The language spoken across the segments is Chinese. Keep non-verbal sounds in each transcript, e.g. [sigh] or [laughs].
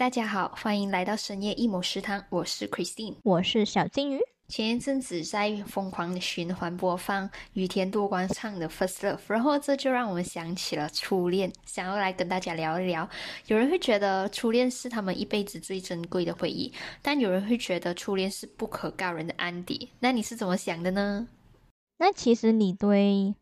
大家好，欢迎来到深夜一谋食堂，我是 Christine，我是小金鱼。前一阵子在疯狂的循环播放雨田多光唱的《First Love》，然后这就让我们想起了初恋，想要来跟大家聊一聊。有人会觉得初恋是他们一辈子最珍贵的回忆，但有人会觉得初恋是不可告人的安迪。那你是怎么想的呢？那其实你对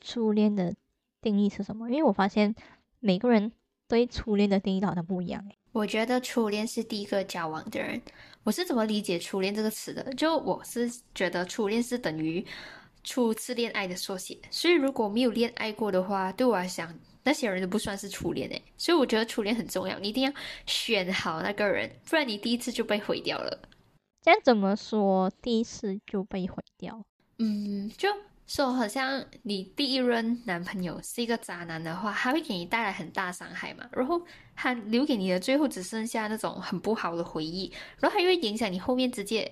初恋的定义是什么？因为我发现每个人对初恋的定义好像不一样诶。我觉得初恋是第一个交往的人。我是怎么理解初恋这个词的？就我是觉得初恋是等于初次恋爱的缩写。所以如果没有恋爱过的话，对我来讲，那些人都不算是初恋诶。所以我觉得初恋很重要，你一定要选好那个人，不然你第一次就被毁掉了。这样怎么说？第一次就被毁掉？嗯，就。说好像你第一任男朋友是一个渣男的话，他会给你带来很大伤害嘛？然后他留给你的最后只剩下那种很不好的回忆，然后他又会影响你后面直接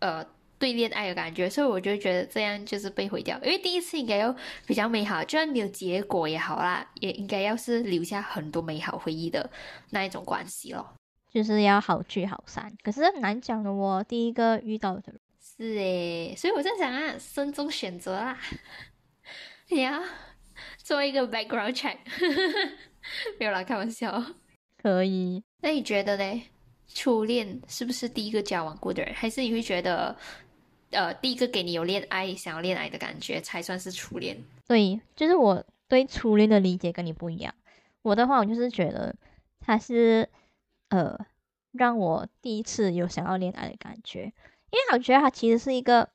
呃对恋爱的感觉，所以我就觉得这样就是被毁掉。因为第一次应该要比较美好，就算没有结果也好啦，也应该要是留下很多美好回忆的那一种关系咯。就是要好聚好散。可是难讲的哦，第一个遇到的。是诶，所以我在想啊，慎重选择啦。[laughs] 你要做一个 background check，[laughs] 没有啦，开玩笑。可以。那你觉得呢？初恋是不是第一个交往过的人？还是你会觉得，呃，第一个给你有恋爱、想要恋爱的感觉才算是初恋？对，就是我对初恋的理解跟你不一样。我的话，我就是觉得他是呃，让我第一次有想要恋爱的感觉。因为我觉得他其实是一个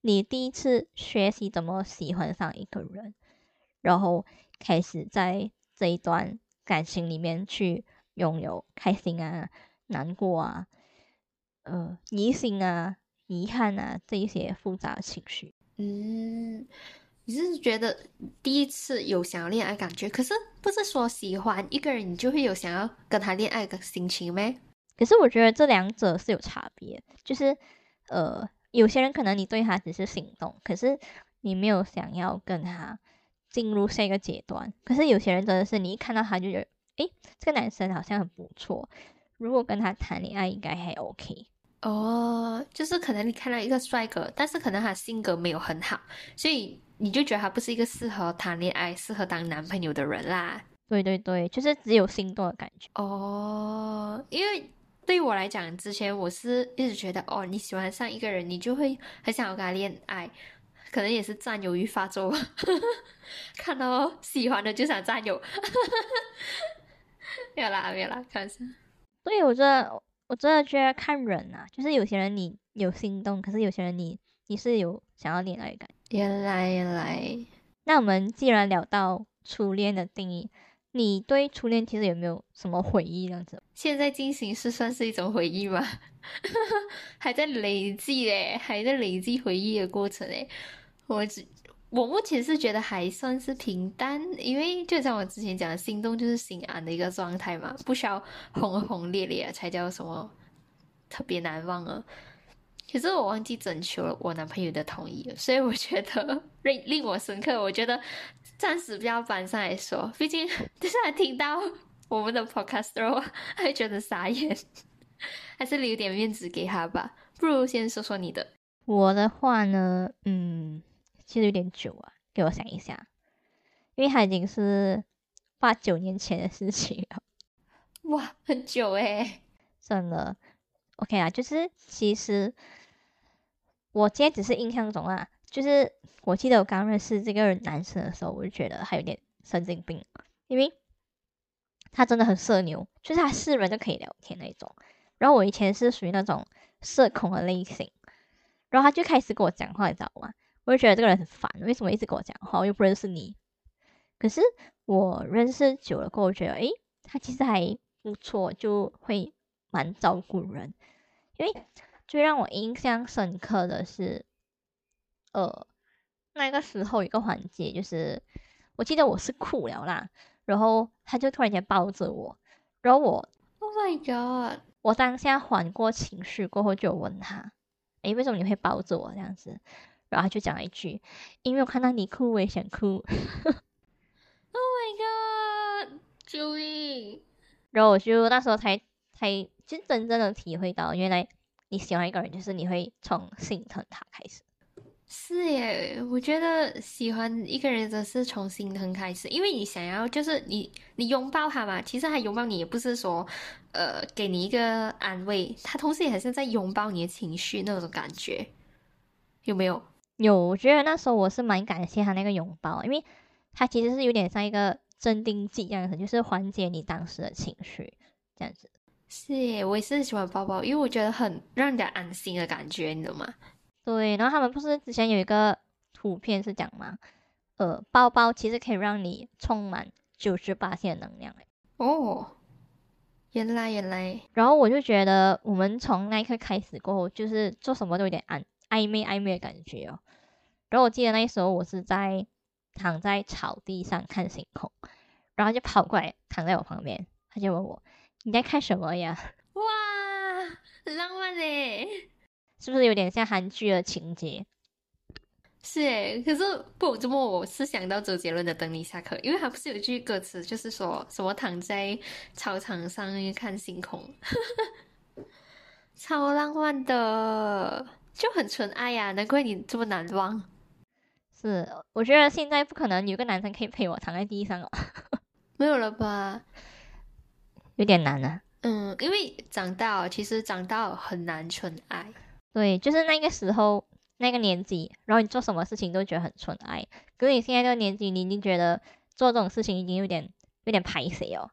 你第一次学习怎么喜欢上一个人，然后开始在这一段感情里面去拥有开心啊、难过啊、呃、疑心啊、遗憾啊这一些复杂的情绪。嗯，你是觉得第一次有想要恋爱感觉，可是不是说喜欢一个人你就会有想要跟他恋爱的心情咩？可是我觉得这两者是有差别，就是。呃，有些人可能你对他只是心动，可是你没有想要跟他进入下一个阶段。可是有些人真的是你一看到他就觉得，诶，这个男生好像很不错，如果跟他谈恋爱应该还 OK。哦，就是可能你看到一个帅哥，但是可能他性格没有很好，所以你就觉得他不是一个适合谈恋爱、适合当男朋友的人啦。对对对，就是只有心动的感觉。哦，因为。对于我来讲，之前我是一直觉得，哦，你喜欢上一个人，你就会很想要跟他恋爱，可能也是占有欲发作，[laughs] 看到喜欢的就想占有，[laughs] 没有啦，没有啦，开玩笑。对，我真的，我真的觉得看人啊，就是有些人你有心动，可是有些人你你是有想要恋爱感。原来，原来。那我们既然聊到初恋的定义。你对初恋其实有没有什么回忆？这样子，现在进行是算是一种回忆吗？[laughs] 还在累积嘞，还在累积回忆的过程嘞。我只我目前是觉得还算是平淡，因为就像我之前讲的，心动就是心安的一个状态嘛，不需要轰轰烈烈才叫什么特别难忘啊。可是我忘记征求了我男朋友的同意了，所以我觉得令令我深刻。我觉得。暂时不要搬上来说，毕竟就是他听到我们的 podcast 后，还觉得傻眼，[laughs] 还是留点面子给他吧。不如先说说你的。我的话呢，嗯，其实有点久啊，给我想一下，因为他已经是八九年前的事情了。哇，很久诶，真的。OK 啊，就是其实我今天只是印象中啊。就是我记得我刚认识这个男生的时候，我就觉得他有点神经病，因为他真的很社牛，就是他是人就可以聊天那种。然后我以前是属于那种社恐的类型，然后他就开始跟我讲话，你知道吗？我就觉得这个人很烦，为什么一直跟我讲话？我又不认识你。可是我认识久了过后，觉得诶，他其实还不错，就会蛮照顾人。因为最让我印象深刻的是。呃，那个时候一个环节就是，我记得我是哭了啦，然后他就突然间抱着我，然后我，Oh my god！我当下缓过情绪过后，就问他，诶，为什么你会抱着我这样子？然后他就讲了一句，因为我看到你哭，我也想哭。Oh my god！救命！然后我就那时候才才才就真正的体会到，原来你喜欢一个人，就是你会从心疼他开始。是耶，我觉得喜欢一个人真是从心疼开始，因为你想要就是你你拥抱他嘛，其实他拥抱你也不是说呃给你一个安慰，他同时也还是在拥抱你的情绪那种感觉，有没有？有，我觉得那时候我是蛮感谢他那个拥抱，因为他其实是有点像一个镇定剂这样子，就是缓解你当时的情绪这样子。是耶，我也是喜欢包包，因为我觉得很让人家安心的感觉，你知道吗？对，然后他们不是之前有一个图片是讲吗？呃，包包其实可以让你充满九十八线能量诶。哦，原来原来。然后我就觉得，我们从那一刻开始过后，就是做什么都有点暧暧昧暧昧的感觉哦。然后我记得那时候我是在躺在草地上看星空，然后就跑过来躺在我旁边，他就问我：“你在看什么呀？” [laughs] 哇，很浪漫嘞！是不是有点像韩剧的情节？是诶，可是不怎么，我是想到周杰伦的《等你下课》，因为他不是有一句歌词，就是说什么躺在操场上看星空，[laughs] 超浪漫的，就很纯爱呀！难怪你这么难忘。是，我觉得现在不可能有个男生可以陪我躺在地上哦。[laughs] 没有了吧？有点难啊。嗯，因为长大，其实长大很难纯爱。对，就是那个时候那个年纪，然后你做什么事情都觉得很纯爱。可是你现在这个年纪，你已经觉得做这种事情已经有点有点排谁哦，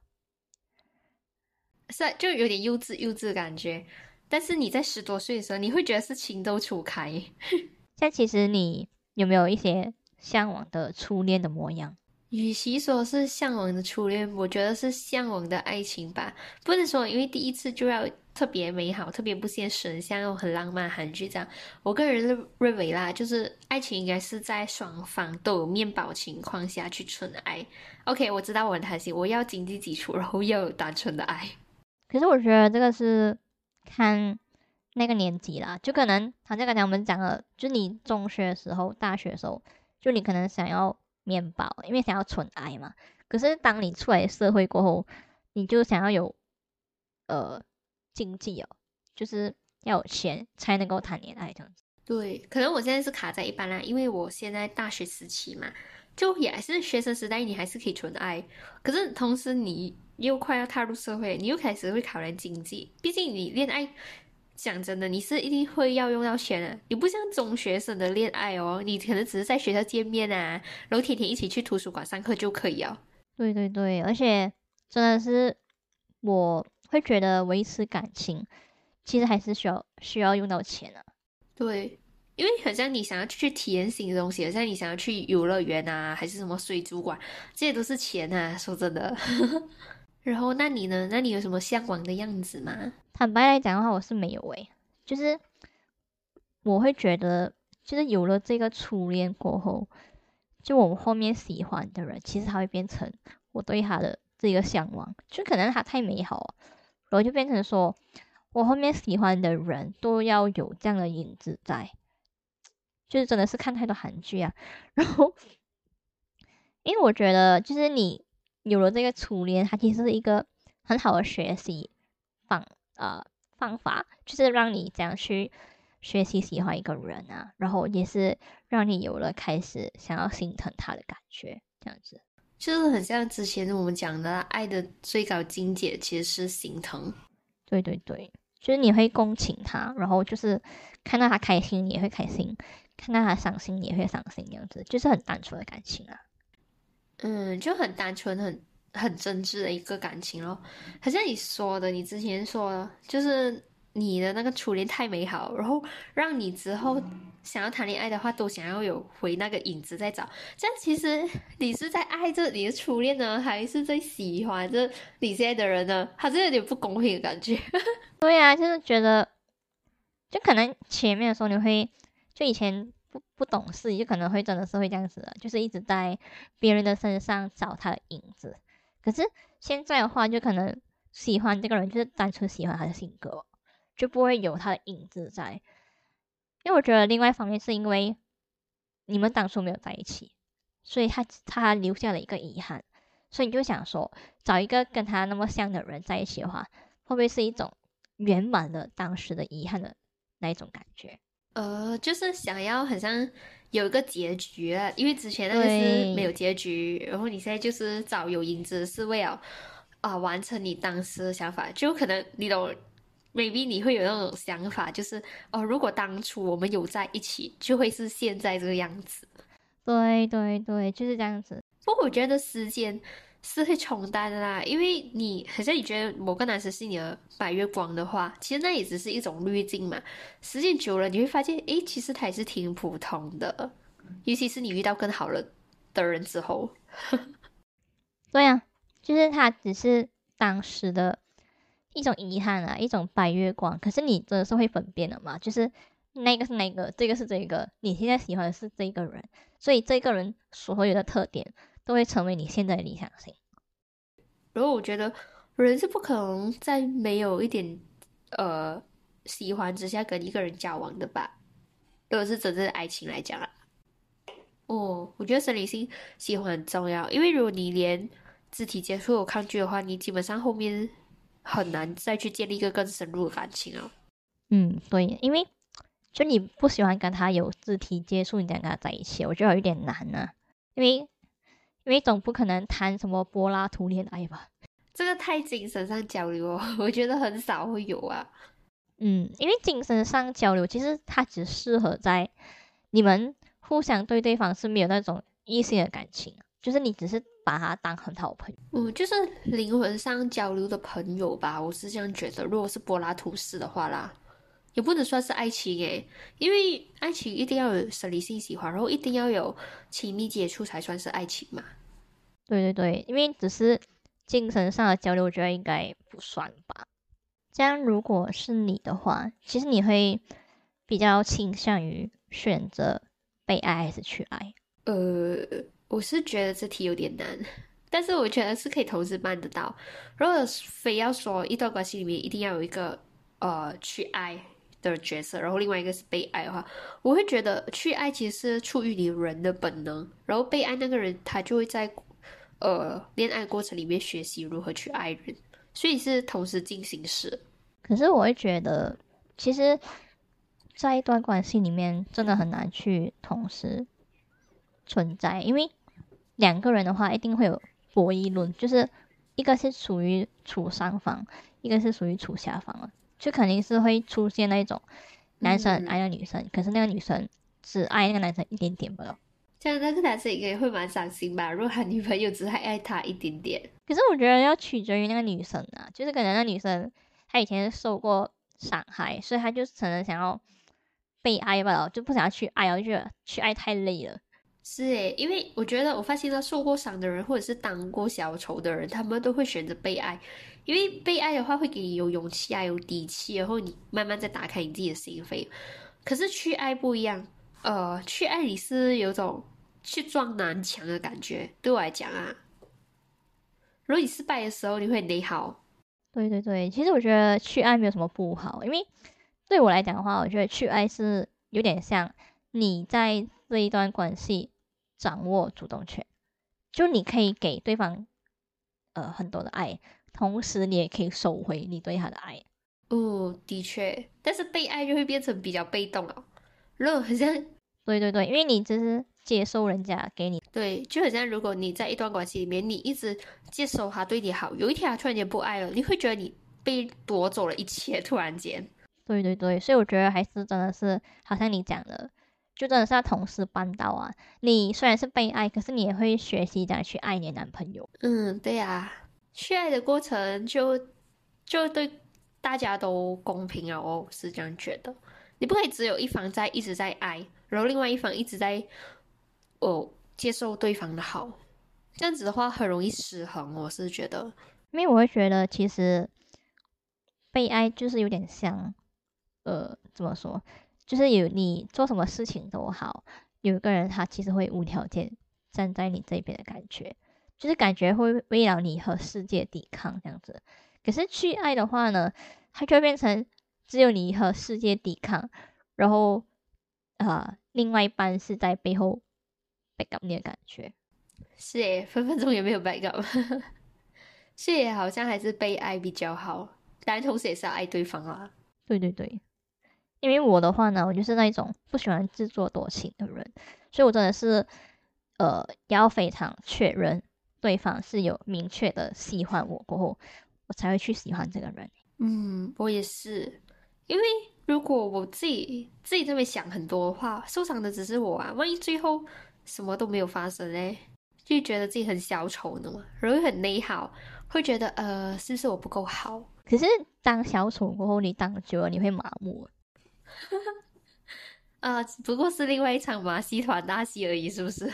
是就有点幼稚幼稚的感觉。但是你在十多岁的时候，你会觉得是情窦初开。[laughs] 像其实你有没有一些向往的初恋的模样？与其说是向往的初恋，我觉得是向往的爱情吧。不能说因为第一次就要。特别美好，特别不现实，像那种很浪漫韩剧这样。我个人认认为啦，就是爱情应该是在双方都有面包情况下去纯爱。OK，我知道我很贪心，我要经济基础，然后要有单纯的爱。可是我觉得这个是看那个年纪啦，就可能好像刚才我们讲了，就你中学的时候、大学的时候，就你可能想要面包，因为想要纯爱嘛。可是当你出来社会过后，你就想要有呃。经济哦，就是要有钱才能够谈恋爱这样子。对，可能我现在是卡在一般啦，因为我现在大学时期嘛，就也是学生时代，你还是可以纯爱。可是同时你又快要踏入社会，你又开始会考量经济。毕竟你恋爱，讲真的，你是一定会要用到钱的。你不像中学生的恋爱哦，你可能只是在学校见面啊，然后天天一起去图书馆上课就可以了。对对对，而且真的是我。会觉得维持感情，其实还是需要需要用到钱啊。对，因为好像你想要去体验新的东西，好像你想要去游乐园啊，还是什么水族馆，这些都是钱啊。说真的。然后，那你呢？那你有什么向往的样子吗？坦白来讲的话，我是没有诶。就是我会觉得，就是有了这个初恋过后，就我们后面喜欢的人，其实他会变成我对他的这个向往，就可能他太美好。然后就变成说，我后面喜欢的人都要有这样的影子在，就是真的是看太多韩剧啊。[laughs] 然后，因为我觉得，就是你有了这个初恋，它其实是一个很好的学习方呃方法，就是让你这样去学习喜欢一个人啊，然后也是让你有了开始想要心疼他的感觉，这样子。就是很像之前我们讲的，爱的最高境界其实是心疼。对对对，就是你会共情他，然后就是看到他开心你也会开心，看到他伤心你也会伤心，这样子就是很单纯的感情啊。嗯，就很单纯、很很真挚的一个感情咯。好像你说的，你之前说就是。你的那个初恋太美好，然后让你之后想要谈恋爱的话，都想要有回那个影子在找。这样其实你是在爱着你的初恋呢，还是在喜欢着你现在的人呢？好像有点不公平的感觉。[laughs] 对啊，就是觉得，就可能前面的时候你会，就以前不不懂事，就可能会真的是会这样子的，就是一直在别人的身上找他的影子。可是现在的话，就可能喜欢这个人，就是单纯喜欢他的性格。就不会有他的影子在，因为我觉得另外一方面是因为你们当初没有在一起，所以他他留下了一个遗憾，所以你就想说找一个跟他那么像的人在一起的话，会不会是一种圆满了当时的遗憾的那一种感觉？呃，就是想要很像有一个结局啊，因为之前那个是没有结局，然后你现在就是找有影子，是为了啊、完成你当时的想法，就可能你懂，maybe 你会有那种想法，就是哦，如果当初我们有在一起，就会是现在这个样子。对对对，就是这样子。不过我觉得时间是会冲淡的啦，因为你好像你觉得某个男生是你的白月光的话，其实那也只是一种滤镜嘛。时间久了，你会发现，诶，其实他也是挺普通的，尤其是你遇到更好了的人之后。[laughs] 对啊，就是他只是当时的一种遗憾啊，一种白月光。可是你真的是会分辨的嘛？就是那个是那个，这个是这个，你现在喜欢的是这个人，所以这个人所有的特点都会成为你现在的理想型。然后我觉得人是不可能在没有一点呃喜欢之下跟一个人交往的吧？如果是真正的爱情来讲啊，哦，我觉得生理性喜欢很重要，因为如果你连肢体接触有抗拒的话，你基本上后面很难再去建立一个更深入的感情哦。嗯，对，因为就你不喜欢跟他有肢体接触，你想跟他在一起，我觉得有一点难呢、因为因为总不可能谈什么柏拉图恋爱吧。这个太精神上交流哦，[laughs] 我觉得很少会有啊。嗯，因为精神上交流，其实它只适合在你们互相对对方是没有那种异性的感情，就是你只是把他当很好的朋友。嗯，就是灵魂上交流的朋友吧，我是这样觉得。如果是柏拉图式的话啦，也不能算是爱情诶，因为爱情一定要有生理性喜欢，然后一定要有亲密接触才算是爱情嘛。对对对，因为只是精神上的交流，我觉得应该不算吧。这样，如果是你的话，其实你会比较倾向于选择被爱还是去爱？呃，我是觉得这题有点难，但是我觉得是可以同时办得到。如果非要说一段关系里面一定要有一个呃去爱的角色，然后另外一个是被爱的话，我会觉得去爱其实是出于你人的本能，然后被爱那个人他就会在呃恋爱过程里面学习如何去爱人，所以是同时进行时。可是我会觉得，其实，在一段关系里面，真的很难去同时存在，因为两个人的话，一定会有博弈论，就是一个是属于处上方，一个是属于处下方了，就肯定是会出现那种男生很爱那女生，可是那个女生只爱那个男生一点点罢了。这样那个男生应该会蛮伤心吧？如果他女朋友只还爱他一点点，可是我觉得要取决于那个女生啊，就是可能那女生她以前受过伤害，所以她就可能想要被爱吧，就不想要去爱，我就觉得去爱太累了。是诶，因为我觉得我发现到受过伤的人，或者是当过小丑的人，他们都会选择被爱，因为被爱的话会给你有勇气啊，有底气，然后你慢慢再打开你自己的心扉。可是去爱不一样，呃，去爱你是有种去撞南墙的感觉，对我来讲啊，如果你失败的时候，你会内耗。对对对，其实我觉得去爱没有什么不好，因为对我来讲的话，我觉得去爱是有点像你在这一段关系掌握主动权，就你可以给对方呃很多的爱，同时你也可以收回你对他的爱。哦，的确，但是被爱就会变成比较被动了。如果好像对对对，因为你只是接受人家给你，对，就好像如果你在一段关系里面，你一直接受他对你好，有一天他突然间不爱了，你会觉得你被夺走了一切，突然间。对对对，所以我觉得还是真的是，好像你讲的，就真的是要同时办到啊。你虽然是被爱，可是你也会学习怎样去爱你的男朋友。嗯，对呀、去爱的过程就就对大家都公平啊，哦，我是这样觉得。你不可以只有一方在一直在爱，然后另外一方一直在哦接受对方的好，这样子的话很容易失衡，我是觉得。因为我会觉得，其实被爱就是有点像，呃，怎么说，就是有你做什么事情都好，有一个人他其实会无条件站在你这边的感觉，就是感觉会为了你和世界抵抗这样子。可是去爱的话呢，它就会变成只有你和世界抵抗，然后啊、呃另外一半是在背后 back up 你的感觉。是诶，分分钟也没有 backup，[laughs] 是耶，好像还是被爱比较好。但同时也是要爱对方啊。对对对，因为我的话呢，我就是那一种不喜欢自作多情的人，所以我真的是呃要非常确认对方是有明确的喜欢我过后，我才会去喜欢这个人。嗯，我也是，因为如果我自己自己这边想很多的话，受伤的只是我啊。万一最后什么都没有发生嘞，就觉得自己很小丑呢嘛，容易很内耗，会觉得呃，是不是我不够好？可是当小丑过后，你当久了你会麻木。[laughs] 啊，不过是另外一场马戏团大戏而已，是不是？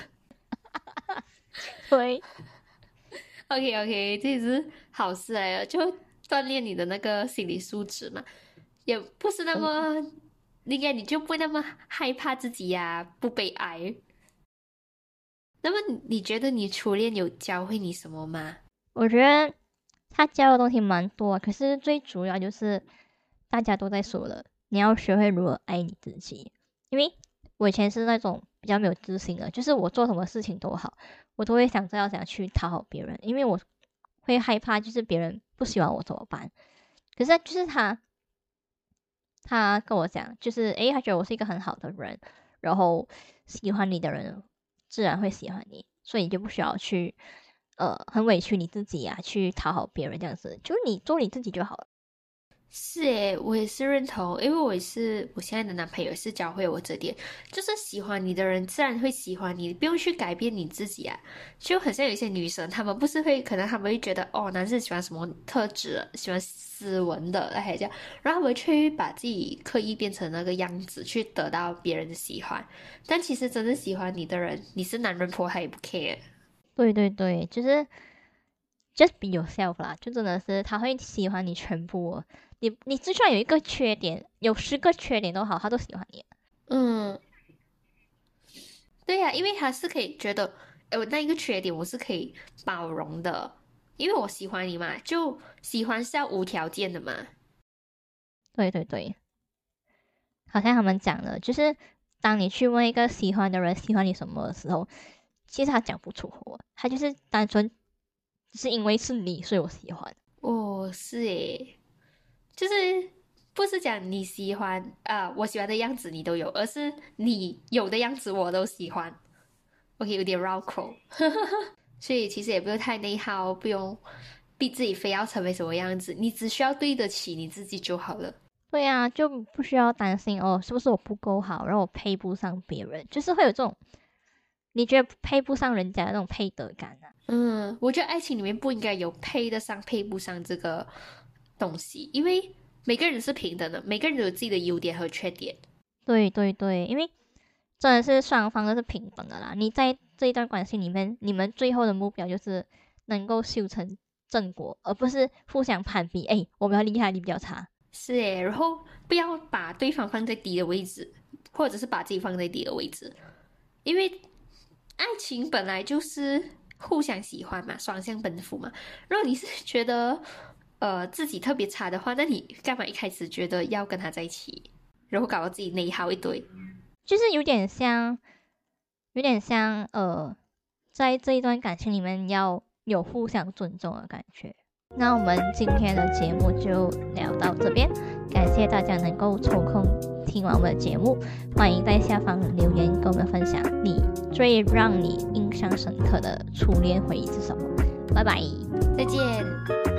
对。[laughs] OK OK，这也是好事哎，就锻炼你的那个心理素质嘛，也不是那么，应该你就不会那么害怕自己呀，不悲哀。那么你觉得你初恋有教会你什么吗？我觉得他教的东西蛮多，可是最主要就是大家都在说的，你要学会如何爱你自己。因为我以前是那种比较没有自信的，就是我做什么事情都好。我都会想着要想去讨好别人，因为我会害怕，就是别人不喜欢我怎么办？可是就是他，他跟我讲，就是诶，他觉得我是一个很好的人，然后喜欢你的人自然会喜欢你，所以你就不需要去呃很委屈你自己啊，去讨好别人这样子，就是你做你自己就好了。是诶，我也是认同，因为我也是我现在的男朋友也是教会我这点，就是喜欢你的人自然会喜欢你，不用去改变你自己啊。就很像有一些女生，她们不是会可能她们会觉得哦，男生喜欢什么特质，喜欢斯文的，还这样，然后他们去把自己刻意变成那个样子，去得到别人的喜欢。但其实真正喜欢你的人，你是男人婆，他也不 care。对对对，就是 just be yourself 啦，就真的是他会喜欢你全部。你你就算有一个缺点，有十个缺点都好，他都喜欢你。嗯，对呀，因为他是可以觉得，哎，我那一个缺点我是可以包容的，因为我喜欢你嘛，就喜欢是要无条件的嘛。对对对，好像他们讲的，就是当你去问一个喜欢的人喜欢你什么的时候，其实他讲不出口，他就是单纯是因为是你，所以我喜欢。哦，是诶。就是不是讲你喜欢啊，我喜欢的样子你都有，而是你有的样子我都喜欢。OK，有点绕口，[laughs] 所以其实也不用太内耗，不用逼自己非要成为什么样子，你只需要对得起你自己就好了。对啊，就不需要担心哦，是不是我不够好，然后我配不上别人，就是会有这种你觉得配不上人家的那种配得感啊。嗯，我觉得爱情里面不应该有配得上配不上这个。东西，因为每个人是平等的，每个人都有自己的优点和缺点。对对对，因为真的是双方都是平等的啦。你在这一段关系里面，你们最后的目标就是能够修成正果，而不是互相攀比。哎，我比较厉害，你比较差。是诶，然后不要把对方放在低的位置，或者是把自己放在低的位置，因为爱情本来就是互相喜欢嘛，双向奔赴嘛。如果你是觉得，呃，自己特别差的话，那你干嘛一开始觉得要跟他在一起，然后搞到自己内耗一堆？就是有点像，有点像呃，在这一段感情里面要有互相尊重的感觉。那我们今天的节目就聊到这边，感谢大家能够抽空听完我们的节目，欢迎在下方留言跟我们分享你最让你印象深刻的初恋回忆是什么。拜拜，再见。